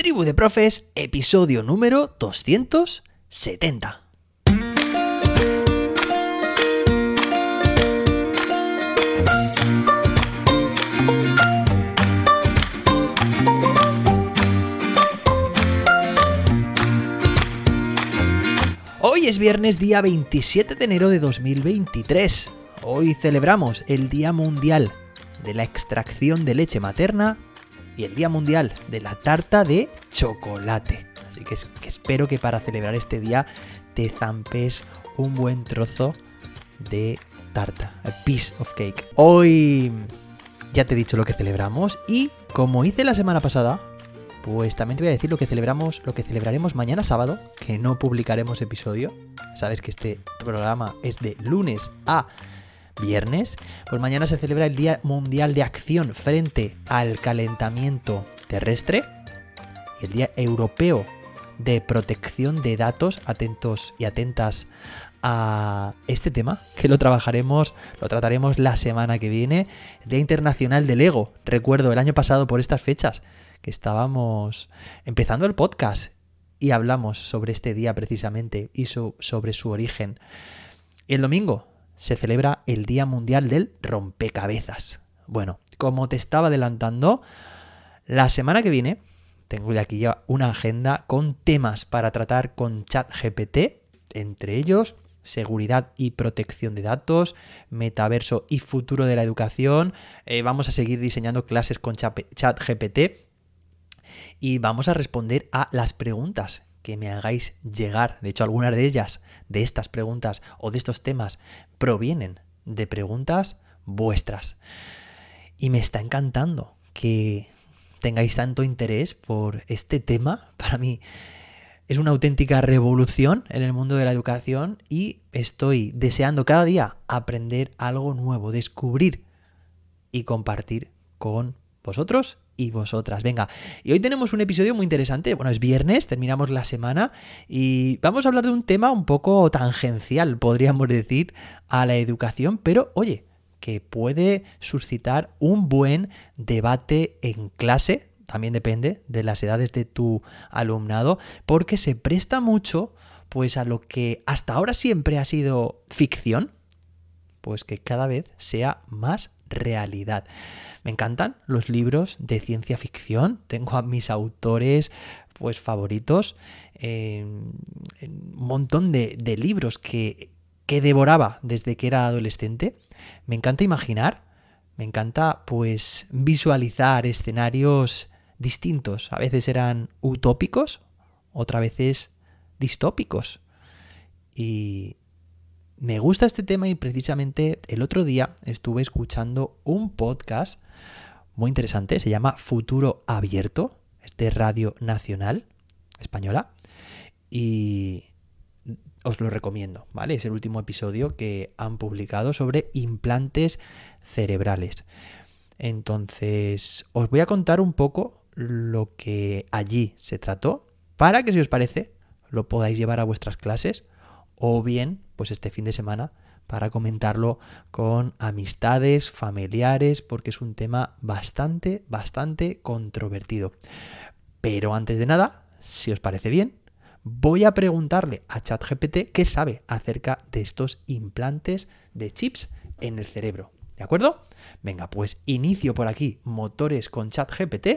Tribu de Profes, episodio número 270. Hoy es viernes día 27 de enero de 2023. Hoy celebramos el Día Mundial de la Extracción de Leche Materna y el Día Mundial de la Tarta de Chocolate. Así que, espero que para celebrar este día te zampes un buen trozo de tarta, a piece of cake. Hoy ya te he dicho lo que celebramos y como hice la semana pasada, pues también te voy a decir lo que celebramos, lo que celebraremos mañana sábado, que no publicaremos episodio. Sabes que este programa es de lunes a viernes, pues mañana se celebra el Día Mundial de Acción frente al calentamiento terrestre y el Día Europeo de Protección de Datos. Atentos y atentas a este tema, que lo trabajaremos, lo trataremos la semana que viene. Día Internacional del Ego. Recuerdo el año pasado por estas fechas que estábamos empezando el podcast y hablamos sobre este día precisamente y sobre su origen. Y el domingo se celebra el Día Mundial del Rompecabezas. Bueno, como te estaba adelantando, la semana que viene tengo de aquí ya una agenda con temas para tratar con ChatGPT, entre ellos seguridad y protección de datos, metaverso y futuro de la educación. Eh, vamos a seguir diseñando clases con ChatGPT y vamos a responder a las preguntas que me hagáis llegar. De hecho, algunas de ellas, de estas preguntas o de estos temas, provienen de preguntas vuestras. Y me está encantando que tengáis tanto interés por este tema. Para mí es una auténtica revolución en el mundo de la educación y estoy deseando cada día aprender algo nuevo, descubrir y compartir con vosotros y vosotras. Venga, y hoy tenemos un episodio muy interesante. Bueno, es viernes, terminamos la semana y vamos a hablar de un tema un poco tangencial, podríamos decir, a la educación, pero oye, que puede suscitar un buen debate en clase, también depende de las edades de tu alumnado, porque se presta mucho pues a lo que hasta ahora siempre ha sido ficción, pues que cada vez sea más realidad. Me encantan los libros de ciencia ficción. Tengo a mis autores pues favoritos. un montón de, libros que, que devoraba desde que era adolescente. Me encanta imaginar. Me encanta pues visualizar escenarios distintos. A veces eran utópicos, otras veces distópicos. Y me gusta este tema y precisamente el otro día estuve escuchando un podcast muy interesante, se llama Futuro Abierto, es de Radio Nacional Española y os lo recomiendo, ¿vale? Es el último episodio que han publicado sobre implantes cerebrales. Entonces, os voy a contar un poco lo que allí se trató para que si os parece lo podáis llevar a vuestras clases o bien, pues este fin de semana, para comentarlo con amistades, familiares, porque es un tema bastante, bastante controvertido. Pero antes de nada, si os parece bien, voy a preguntarle a ChatGPT qué sabe acerca de estos implantes de chips en el cerebro. ¿De acuerdo? Venga, pues inicio por aquí motores con ChatGPT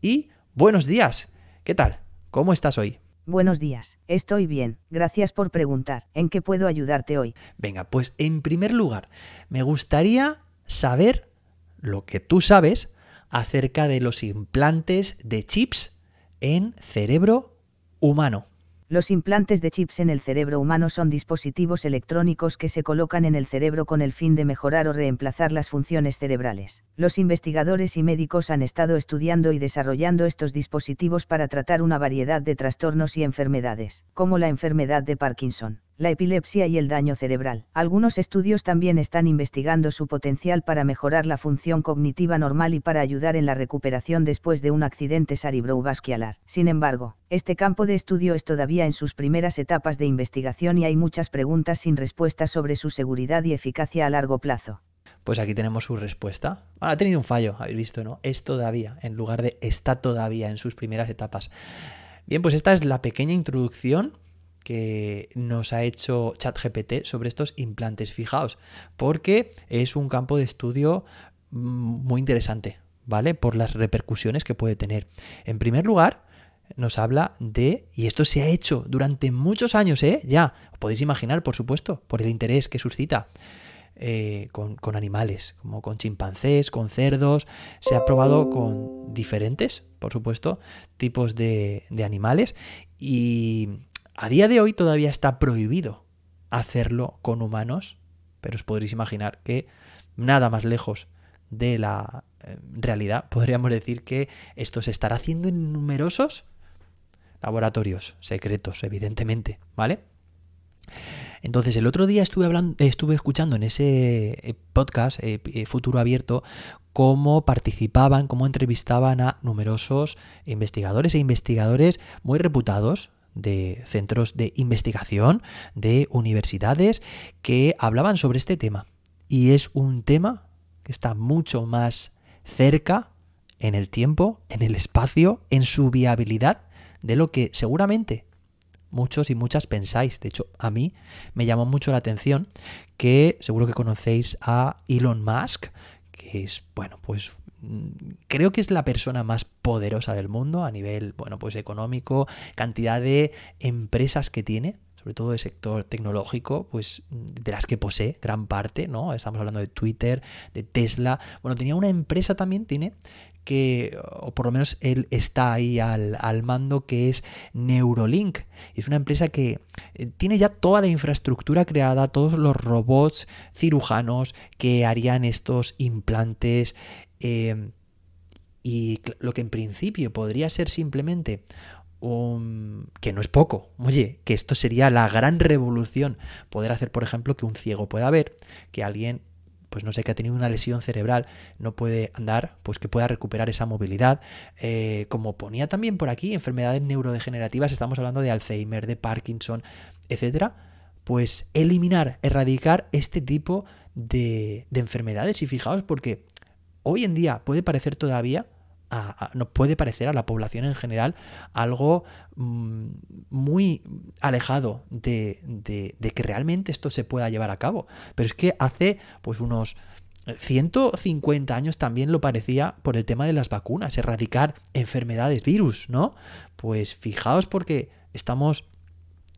y buenos días. ¿Qué tal? ¿Cómo estás hoy? Buenos días, estoy bien, gracias por preguntar. ¿En qué puedo ayudarte hoy? Venga, pues en primer lugar, me gustaría saber lo que tú sabes acerca de los implantes de chips en cerebro humano. Los implantes de chips en el cerebro humano son dispositivos electrónicos que se colocan en el cerebro con el fin de mejorar o reemplazar las funciones cerebrales. Los investigadores y médicos han estado estudiando y desarrollando estos dispositivos para tratar una variedad de trastornos y enfermedades, como la enfermedad de Parkinson la epilepsia y el daño cerebral. Algunos estudios también están investigando su potencial para mejorar la función cognitiva normal y para ayudar en la recuperación después de un accidente cerebrovascular. Sin embargo, este campo de estudio es todavía en sus primeras etapas de investigación y hay muchas preguntas sin respuesta sobre su seguridad y eficacia a largo plazo. Pues aquí tenemos su respuesta. Ahora ha tenido un fallo, habéis visto, ¿no? Es todavía, en lugar de está todavía en sus primeras etapas. Bien, pues esta es la pequeña introducción que nos ha hecho ChatGPT sobre estos implantes. Fijaos, porque es un campo de estudio mm, muy interesante, ¿vale? Por las repercusiones que puede tener. En primer lugar, nos habla de, y esto se ha hecho durante muchos años, ¿eh? Ya, podéis imaginar, por supuesto, por el interés que suscita. Eh, con, animales, como con chimpancés, con cerdos. Se ha probado con diferentes, por supuesto, tipos de, de animales. Y a día de hoy todavía está prohibido hacerlo con humanos, pero os podréis imaginar que nada más lejos de la eh, realidad, podríamos decir que esto se estará haciendo en numerosos laboratorios secretos, evidentemente, ¿vale? Entonces, el otro día estuve hablando, estuve escuchando en ese eh, podcast, eh, Futuro Abierto, cómo participaban, cómo entrevistaban a numerosos investigadores e investigadores muy reputados de centros de investigación, de universidades, que hablaban sobre este tema. Y es un tema que está mucho más cerca en el tiempo, en el espacio, en su viabilidad de lo que seguramente muchos y muchas pensáis. De hecho, a mí me llamó mucho la atención que seguro que conocéis a Elon Musk, que es, bueno, pues creo que es la persona más poderosa del mundo a nivel, bueno, pues económico, cantidad de empresas que tiene, sobre todo del sector tecnológico, pues de las que posee gran parte, ¿no? Estamos hablando de Twitter, de Tesla. Bueno, tenía una empresa también, tiene que, o por lo menos él está ahí al, mando, que es Neurolink. Es una empresa que eh, tiene ya toda la infraestructura creada, todos los robots cirujanos que harían estos implantes. Eh, y lo que en principio podría ser simplemente que no es poco. Oye, que esto sería la gran revolución. Poder hacer, por ejemplo, que un ciego pueda ver, que alguien pues no sé, que ha tenido una lesión cerebral, no puede andar, pues que pueda recuperar esa movilidad. Eh, como ponía también por aquí, enfermedades neurodegenerativas, estamos hablando de Alzheimer, de Parkinson, etcétera, pues eliminar, erradicar este tipo de, de enfermedades. Y fijaos, porque hoy en día puede parecer todavía no puede parecer a la población en general algo mm, muy alejado de, que realmente esto se pueda llevar a cabo. Pero es que hace pues unos 150 años también lo parecía por el tema de las vacunas, erradicar enfermedades, virus, ¿no? Pues fijaos porque estamos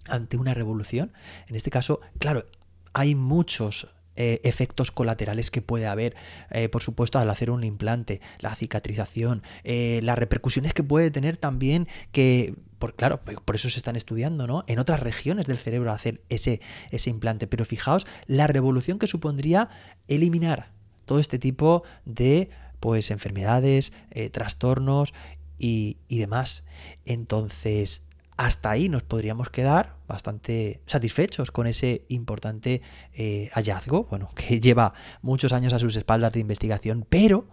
ante una revolución. En este caso, claro, hay muchos eh, efectos colaterales que puede haber, eh, por supuesto, al hacer un implante, la cicatrización, eh, las repercusiones que puede tener también que por, claro, por eso se están estudiando, ¿no? En otras regiones del cerebro hacer ese, ese implante. Pero fijaos la revolución que supondría eliminar todo este tipo de pues enfermedades, trastornos y, y demás. Entonces, hasta ahí nos podríamos quedar bastante satisfechos con ese importante eh, hallazgo, bueno, que lleva muchos años a sus espaldas de investigación, pero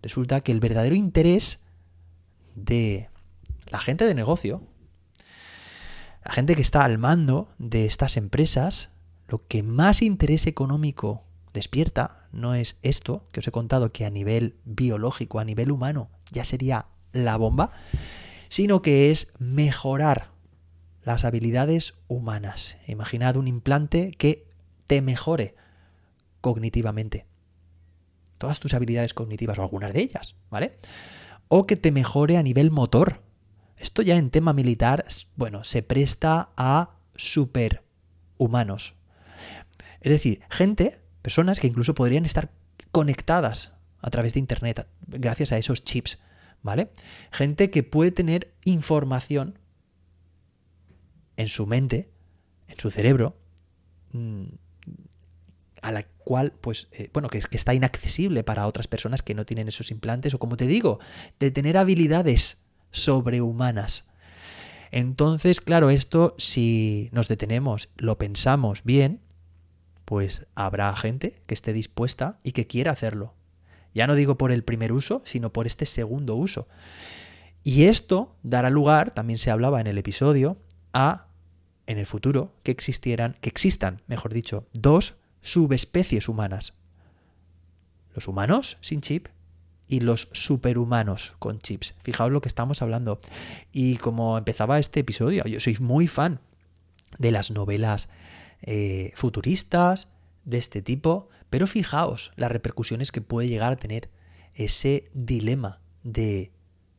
resulta que el verdadero interés de la gente de negocio, la gente que está al mando de estas empresas, lo que más interés económico despierta no es esto que os he contado, que a nivel biológico, a nivel humano, ya sería la bomba, sino que es mejorar las habilidades humanas. Imaginad un implante que te mejore cognitivamente. Todas tus habilidades cognitivas o algunas de ellas, ¿vale? O que te mejore a nivel motor. Esto ya en tema militar, bueno, se presta a superhumanos. Es decir, gente, personas que incluso podrían estar conectadas a través de Internet gracias a esos chips, ¿vale? Gente que puede tener información en su mente, en su cerebro, mm, a la cual, pues, eh, bueno, que, que está inaccesible para otras personas que no tienen esos implantes, o como te digo, de tener habilidades sobrehumanas. Entonces, claro, esto, si nos detenemos, lo pensamos bien, pues habrá gente que esté dispuesta y que quiera hacerlo. Ya no digo por el primer uso, sino por este segundo uso. Y esto dará lugar, también se hablaba en el episodio, a en el futuro que existieran, que existan, mejor dicho, dos subespecies humanas. los humanos sin chip y los superhumanos con chips. Fijaos lo que estamos hablando. Y como empezaba este episodio, yo soy muy fan de las novelas eh, futuristas de este tipo, pero fijaos las repercusiones que puede llegar a tener ese dilema de,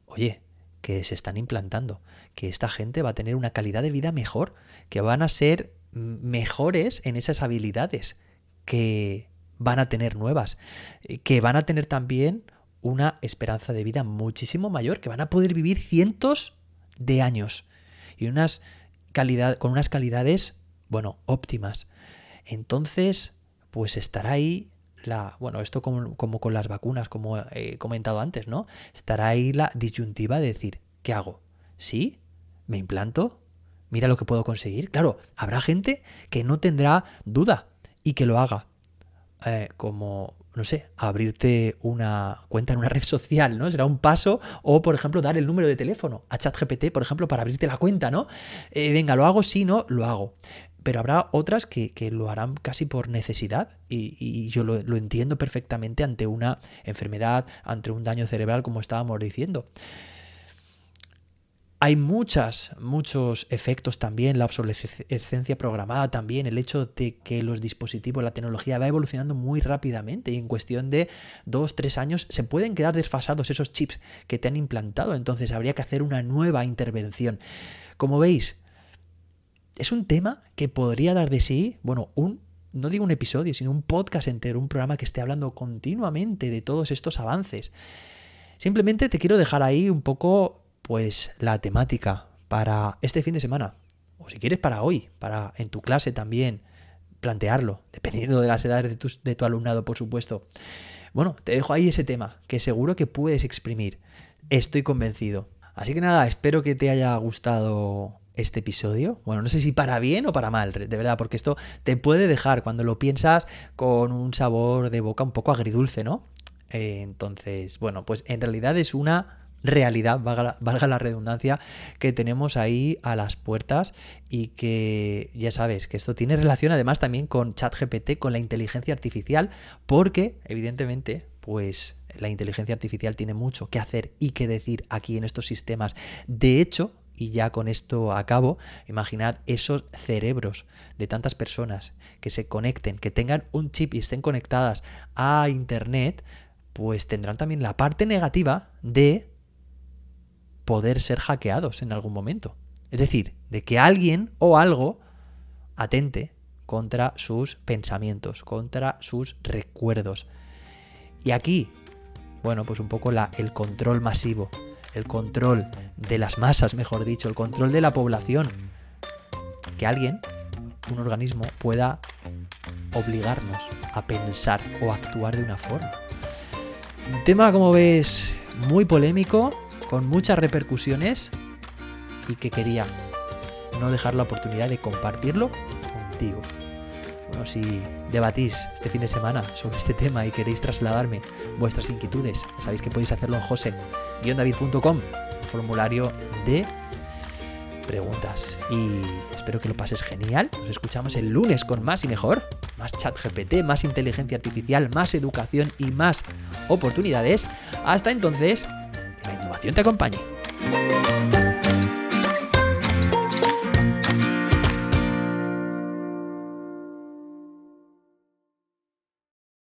oye, que se están implantando, que esta gente va a tener una calidad de vida mejor, que van a ser mejores en esas habilidades que van a tener nuevas, eh, que van a tener también una esperanza de vida muchísimo mayor, que van a poder vivir cientos de años y unas calidad, con unas calidades, bueno, óptimas. Entonces, pues estará ahí la, bueno, esto como, como, con las vacunas, como he comentado antes, ¿no? Estará ahí la disyuntiva de decir, ¿qué hago? ¿Sí? ¿Me implanto? Mira lo que puedo conseguir. Claro, habrá gente que no tendrá duda y que lo haga. Eh, como, no sé, abrirte una cuenta en una red social, ¿no? Será un paso. O, por ejemplo, dar el número de teléfono a ChatGPT, por ejemplo, para abrirte la cuenta, ¿no? Eh, venga, lo hago, sí, no, lo hago. Pero habrá otras que, lo harán casi por necesidad y, yo lo, lo, entiendo perfectamente ante una enfermedad, ante un daño cerebral, como estábamos diciendo. Hay muchas, muchos efectos también, la obsolescencia programada también, el hecho de que los dispositivos, la tecnología va evolucionando muy rápidamente y en cuestión de dos, tres años se pueden quedar desfasados esos chips que te han implantado, entonces habría que hacer una nueva intervención. Como veis, es un tema que podría dar de sí, bueno, un, no digo un episodio, sino un podcast entero, un programa que esté hablando continuamente de todos estos avances. Simplemente te quiero dejar ahí un poco pues la temática para este fin de semana, o si quieres para hoy, para en tu clase también plantearlo, dependiendo de las edades de de tu alumnado, por supuesto. Bueno, te dejo ahí ese tema, que seguro que puedes exprimir. Estoy convencido. Así que nada, espero que te haya gustado este episodio. Bueno, no sé si para bien o para mal, de verdad, porque esto te puede dejar cuando lo piensas con un sabor de boca un poco agridulce, ¿no? Eh, entonces, bueno, pues en realidad es una realidad, valga la, redundancia, que tenemos ahí a las puertas y que ya sabes que esto tiene relación además también con ChatGPT, con la inteligencia artificial, porque evidentemente pues la inteligencia artificial tiene mucho que hacer y que decir aquí en estos sistemas. De hecho, y ya con esto acabo, imaginad esos cerebros de tantas personas que se conecten, que tengan un chip y estén conectadas a Internet, pues tendrán también la parte negativa de poder ser hackeados en algún momento. Es decir, de que alguien o algo atente contra sus pensamientos, contra sus recuerdos. Y aquí, bueno, pues un poco la, el control masivo, el control de las masas, mejor dicho, el control de la población. Que alguien, un organismo, pueda obligarnos a pensar o actuar de una forma. Un tema, como ves, muy polémico, con muchas repercusiones y que quería no dejar la oportunidad de compartirlo contigo. Si debatís este fin de semana sobre este tema y queréis trasladarme vuestras inquietudes, sabéis que podéis hacerlo en jose-david.com, formulario de preguntas. Y espero que lo pases genial. Nos escuchamos el lunes con más y mejor. Más chat GPT, más inteligencia artificial, más educación y más oportunidades. Hasta entonces, la innovación te acompañe.